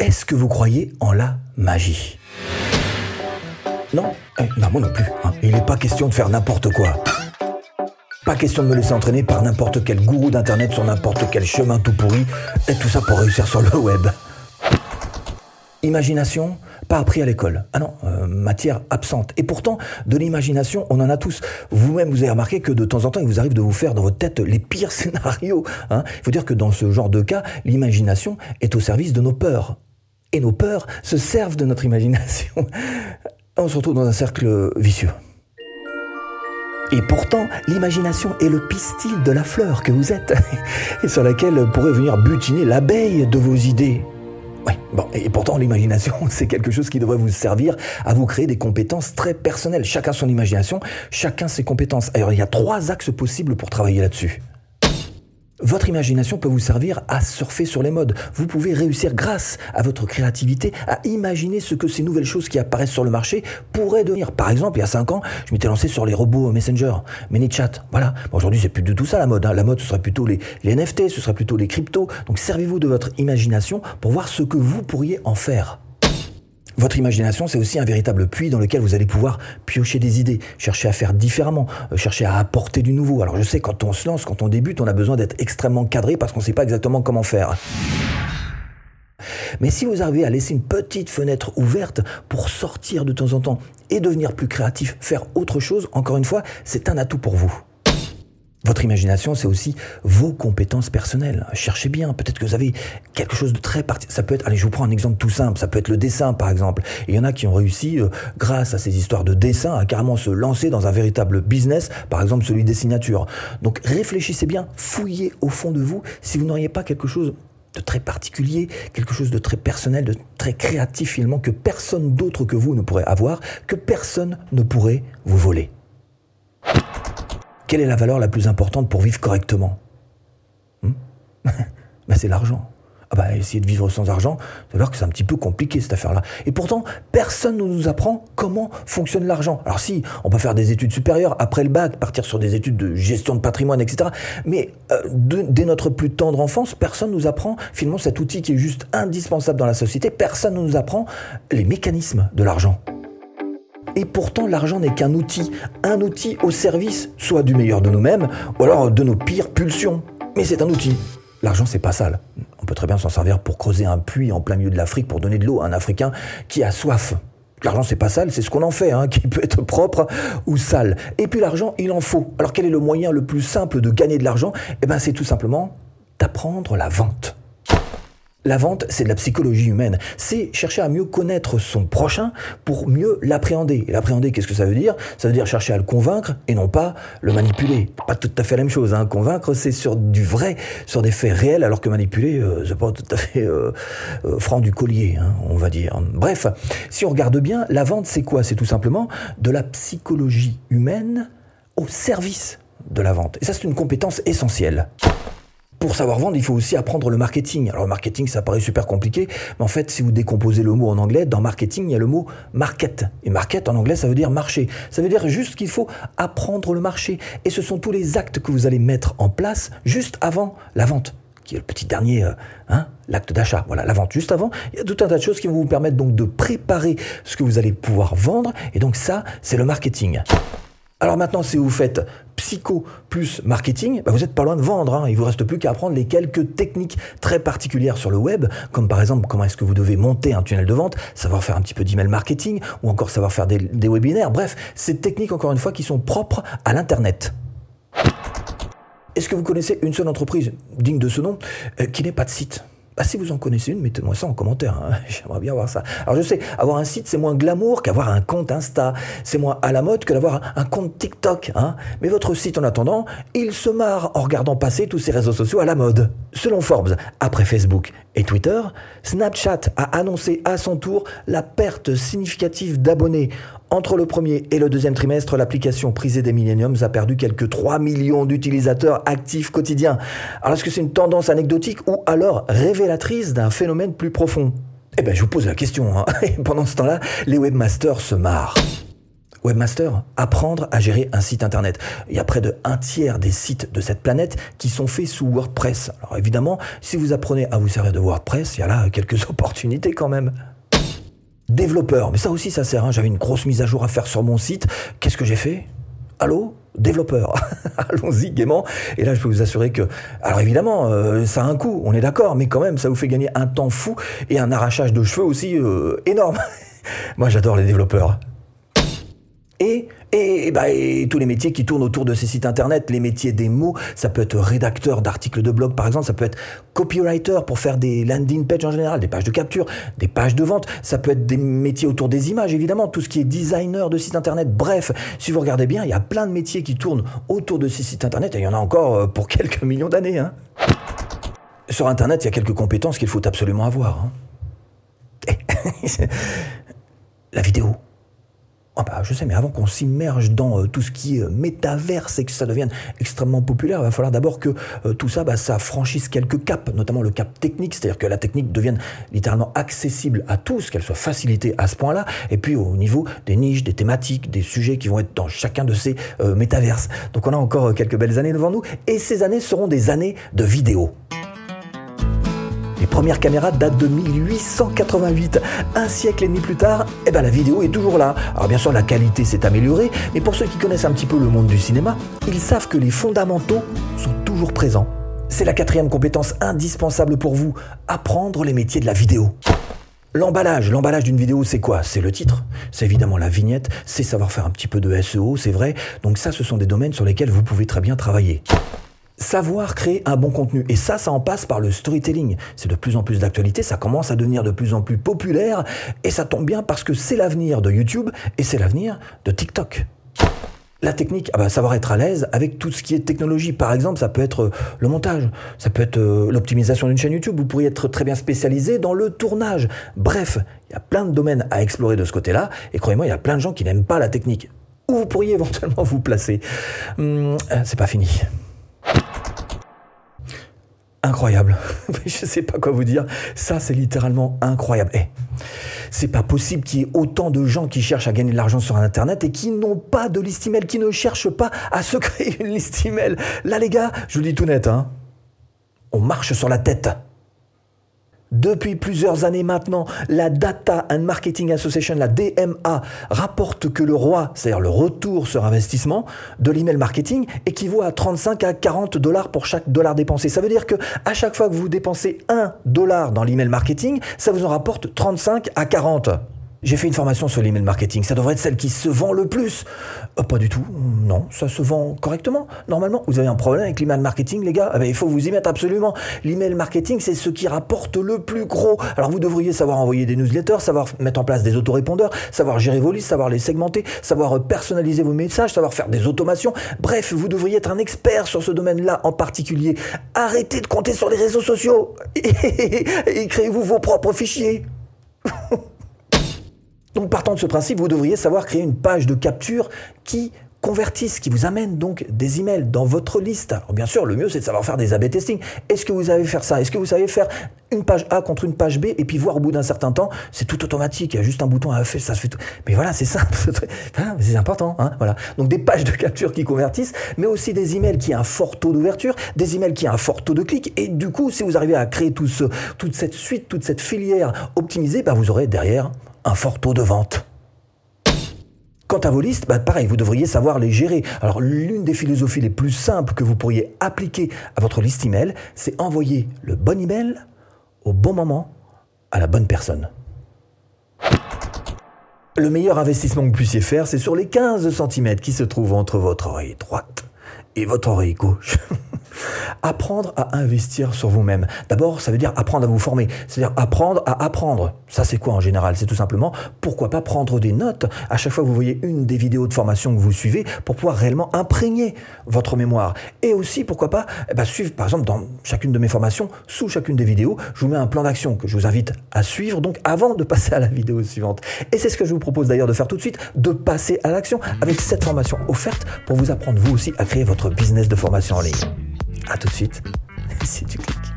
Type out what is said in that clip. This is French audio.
Est-ce que vous croyez en la magie? Non? Eh, Non, moi non plus. hein. Il n'est pas question de faire n'importe quoi. Pas question de me laisser entraîner par n'importe quel gourou d'internet sur n'importe quel chemin tout pourri, et tout ça pour réussir sur le web. Imagination, pas appris à l'école. Ah non, euh, matière absente. Et pourtant, de l'imagination, on en a tous. Vous-même, vous avez remarqué que de temps en temps, il vous arrive de vous faire dans votre tête les pires scénarios. hein. Il faut dire que dans ce genre de cas, l'imagination est au service de nos peurs. Et nos peurs se servent de notre imagination. On se retrouve dans un cercle vicieux. Et pourtant, l'imagination est le pistil de la fleur que vous êtes, et sur laquelle pourrait venir butiner l'abeille de vos idées. Ouais, bon, et pourtant l'imagination, c'est quelque chose qui devrait vous servir à vous créer des compétences très personnelles. Chacun son imagination, chacun ses compétences. Alors il y a trois axes possibles pour travailler là-dessus. Votre imagination peut vous servir à surfer sur les modes. Vous pouvez réussir grâce à votre créativité à imaginer ce que ces nouvelles choses qui apparaissent sur le marché pourraient devenir. Par exemple, il y a 5 ans, je m'étais lancé sur les robots Messenger, ManyChat. Voilà. Bon, Aujourd'hui, c'est plus du tout ça la mode. hein. La mode, ce serait plutôt les, les NFT, ce serait plutôt les cryptos. Donc servez-vous de votre imagination pour voir ce que vous pourriez en faire. Votre imagination, c'est aussi un véritable puits dans lequel vous allez pouvoir piocher des idées, chercher à faire différemment, euh, chercher à apporter du nouveau. Alors je sais, quand on se lance, quand on débute, on a besoin d'être extrêmement cadré parce qu'on ne sait pas exactement comment faire. Mais si vous arrivez à laisser une petite fenêtre ouverte pour sortir de temps en temps et devenir plus créatif, faire autre chose, encore une fois, c'est un atout pour vous. Votre imagination, c'est aussi vos compétences personnelles. Cherchez bien, peut-être que vous avez quelque chose de très particulier. Ça peut être, allez, je vous prends un exemple tout simple, ça peut être le dessin, par exemple. Il y en a qui ont réussi, euh, grâce à ces histoires de dessin, à carrément se lancer dans un véritable business, par exemple celui des signatures. Donc réfléchissez bien, fouillez au fond de vous si vous n'auriez pas quelque chose de très particulier, quelque chose de très personnel, de très créatif finalement, que personne d'autre que vous ne pourrait avoir, que personne ne pourrait vous voler. Quelle est la valeur la plus importante pour vivre correctement Hmm Ben, C'est l'argent. Ah bah, essayer de vivre sans argent, c'est alors que c'est un petit peu compliqué cette affaire-là. Et pourtant, personne ne nous apprend comment fonctionne l'argent. Alors si, on peut faire des études supérieures après le bac, partir sur des études de gestion de patrimoine, etc. Mais euh, dès notre plus tendre enfance, personne nous apprend finalement cet outil qui est juste indispensable dans la société. Personne ne nous apprend les mécanismes de l'argent. Et pourtant, l'argent n'est qu'un outil, un outil au service soit du meilleur de nous-mêmes, ou alors de nos pires pulsions. Mais c'est un outil. L'argent, c'est pas sale. On peut très bien s'en servir pour creuser un puits en plein milieu de l'Afrique pour donner de l'eau à un Africain qui a soif. L'argent, c'est pas sale, c'est ce qu'on en fait, hein, qui peut être propre ou sale. Et puis l'argent, il en faut. Alors quel est le moyen le plus simple de gagner de l'argent? Eh ben, c'est tout simplement d'apprendre la vente. La vente, c'est de la psychologie humaine. C'est chercher à mieux connaître son prochain pour mieux l'appréhender. Et l'appréhender, qu'est-ce que ça veut dire? Ça veut dire chercher à le convaincre et non pas le manipuler. Pas tout à fait la même chose. Hein. Convaincre, c'est sur du vrai, sur des faits réels, alors que manipuler, euh, c'est pas tout à fait euh, euh, franc du collier, hein, on va dire. Bref, si on regarde bien, la vente, c'est quoi? C'est tout simplement de la psychologie humaine au service de la vente. Et ça, c'est une compétence essentielle. Pour savoir vendre, il faut aussi apprendre le marketing. Alors le marketing, ça paraît super compliqué, mais en fait, si vous décomposez le mot en anglais, dans marketing, il y a le mot market. Et market en anglais, ça veut dire marché. Ça veut dire juste qu'il faut apprendre le marché. Et ce sont tous les actes que vous allez mettre en place juste avant la vente qui est le petit dernier, euh, hein, l'acte d'achat, voilà, la vente juste avant. Il y a tout un tas de choses qui vont vous permettre donc de préparer ce que vous allez pouvoir vendre. Et donc ça, c'est le marketing. Alors maintenant, si vous faites psycho plus marketing, bah vous n'êtes pas loin de vendre. Hein. Il vous reste plus qu'à apprendre les quelques techniques très particulières sur le web, comme par exemple comment est-ce que vous devez monter un tunnel de vente, savoir faire un petit peu d'email marketing, ou encore savoir faire des, des webinaires. Bref, ces techniques, encore une fois, qui sont propres à l'Internet. Est-ce que vous connaissez une seule entreprise digne de ce nom euh, qui n'ait pas de site? Bah, si vous en connaissez une, mettez-moi ça en commentaire. hein. J'aimerais bien voir ça. Alors je sais, avoir un site, c'est moins glamour qu'avoir un compte Insta. C'est moins à la mode que d'avoir un compte TikTok. Hein. Mais votre site, en attendant, il se marre en regardant passer tous ces réseaux sociaux à la mode. Selon Forbes, après Facebook et Twitter, Snapchat a annoncé à son tour la perte significative d'abonnés. Entre le premier et le deuxième trimestre, l'application prisée des Millenniums a perdu quelques 3 millions d'utilisateurs actifs quotidiens. Alors est-ce que c'est une tendance anecdotique ou alors révélatrice d'un phénomène plus profond? Eh bien, je vous pose la question. hein. Pendant ce temps-là, les webmasters se marrent. Webmaster, apprendre à gérer un site internet. Il y a près de un tiers des sites de cette planète qui sont faits sous WordPress. Alors évidemment, si vous apprenez à vous servir de WordPress, il y a là quelques opportunités quand même. Développeur, mais ça aussi ça sert. Hein. J'avais une grosse mise à jour à faire sur mon site. Qu'est-ce que j'ai fait? Allô? Développeur. Allons-y gaiement. Et là, je peux vous assurer que, alors évidemment, euh, ça a un coût, on est d'accord, mais quand même, ça vous fait gagner un temps fou et un arrachage de cheveux aussi euh, énorme. Moi, j'adore les développeurs et, et, bah, et, tous les métiers qui tournent autour de ces sites internet, les métiers des mots, ça peut être rédacteur d'articles de blog par exemple, ça peut être copywriter pour faire des landing pages en général, des pages de capture, des pages de vente, ça peut être des métiers autour des images évidemment, tout ce qui est designer de sites internet, bref, si vous regardez bien, il y a plein de métiers qui tournent autour de ces sites internet et il y en a encore euh, pour quelques millions d'années. Hein. Sur internet, il y a quelques compétences qu'il faut absolument avoir. Hein. La vidéo. Ah je sais, mais avant qu'on s'immerge dans euh, tout ce qui est euh, métaverse et que ça devienne extrêmement populaire, il va falloir d'abord que euh, tout ça, bah, ça franchisse quelques caps, notamment le cap technique, c'est-à-dire que la technique devienne littéralement accessible à tous, qu'elle soit facilitée à ce point-là, et puis au niveau des niches, des thématiques, des sujets qui vont être dans chacun de ces métaverses. Donc on a encore quelques belles années devant nous, et ces années seront des années de vidéo. Les premières caméras datent de 1888. Un siècle et demi plus tard, eh ben la vidéo est toujours là. Alors bien sûr, la qualité s'est améliorée, mais pour ceux qui connaissent un petit peu le monde du cinéma, ils savent que les fondamentaux sont toujours présents. C'est la quatrième compétence indispensable pour vous, apprendre les métiers de la vidéo. L'emballage, l'emballage d'une vidéo, c'est quoi? C'est le titre, c'est évidemment la vignette, c'est savoir faire un petit peu de SEO, c'est vrai. Donc ça, ce sont des domaines sur lesquels vous pouvez très bien travailler savoir créer un bon contenu. Et ça, ça en passe par le storytelling. C'est de plus en plus d'actualité, ça commence à devenir de plus en plus populaire, et ça tombe bien parce que c'est l'avenir de YouTube et c'est l'avenir de TikTok. La technique, ah bah, savoir être à l'aise avec tout ce qui est technologie. Par exemple, ça peut être euh, le montage, ça peut être euh, l'optimisation d'une chaîne YouTube. Vous pourriez être très bien spécialisé dans le tournage. Bref, il y a plein de domaines à explorer de ce côté-là. Et croyez-moi, il y a plein de gens qui n'aiment pas la technique. Où vous pourriez éventuellement vous placer. Hum, euh, c'est pas fini incroyable. je sais pas quoi vous dire. Ça, c'est littéralement incroyable. Eh, c'est pas possible qu'il y ait autant de gens qui cherchent à gagner de l'argent sur Internet et qui n'ont pas de liste email, qui ne cherchent pas à se créer une liste email. Là, les gars, je vous dis tout net, hein, on marche sur la tête. Depuis plusieurs années maintenant, la Data and Marketing Association, la DMA, rapporte que le roi, c'est-à-dire le retour sur investissement de l'email marketing, équivaut à 35 à 40 dollars pour chaque dollar dépensé. Ça veut dire que à chaque fois que vous dépensez 1 dollar dans l'email marketing, ça vous en rapporte 35 à 40. J'ai fait une formation sur l'email marketing. Ça devrait être celle qui se vend le plus. Euh, pas du tout. Non, ça se vend correctement. Normalement, vous avez un problème avec l'email marketing, les gars. Eh il faut vous y mettre absolument. L'email marketing, c'est ce qui rapporte le plus gros. Alors, vous devriez savoir envoyer des newsletters, savoir mettre en place des autorépondeurs, savoir gérer vos listes, savoir les segmenter, savoir euh, personnaliser vos messages, savoir faire des automations. Bref, vous devriez être un expert sur ce domaine-là en particulier. Arrêtez de compter sur les réseaux sociaux et créez-vous vos propres fichiers. Donc partant de ce principe, vous devriez savoir créer une page de capture qui convertisse, qui vous amène donc des emails dans votre liste. Alors bien sûr, le mieux c'est de savoir faire des A-B testing. Est-ce que vous savez faire ça? Est-ce que vous savez faire une page A contre une page B et puis voir au bout d'un certain temps, c'est tout automatique, il y a juste un bouton à faire, ça se fait tout. Mais voilà, c'est simple, c'est important. Hein. Donc des pages de capture qui convertissent, mais aussi des emails qui ont un fort taux d'ouverture, des emails qui ont un fort taux de clic. Et du coup, si vous arrivez à créer toute cette suite, toute cette filière optimisée, ben vous aurez derrière un fort taux de vente. Quant à vos listes, bah pareil, vous devriez savoir les gérer. Alors l'une des philosophies les plus simples que vous pourriez appliquer à votre liste email, c'est envoyer le bon email au bon moment à la bonne personne. Le meilleur investissement que vous puissiez faire, c'est sur les 15 cm qui se trouvent entre votre oreille droite et votre oreille gauche. apprendre à investir sur vous-même. D'abord, ça veut dire apprendre à vous former, c'est-à-dire apprendre à apprendre. Ça, c'est quoi en général? C'est tout simplement, pourquoi pas prendre des notes? À chaque fois que vous voyez une des vidéos de formation que vous suivez pour pouvoir réellement imprégner votre mémoire. Et aussi, pourquoi pas, eh ben, suivre, par exemple, dans chacune de mes formations, sous chacune des vidéos, je vous mets un plan d'action que je vous invite à suivre, donc avant de passer à la vidéo suivante. Et c'est ce que je vous propose d'ailleurs de faire tout de suite, de passer à l'action avec cette formation offerte pour vous apprendre vous aussi à créer votre business de formation en ligne. A tout de suite, si tu cliques.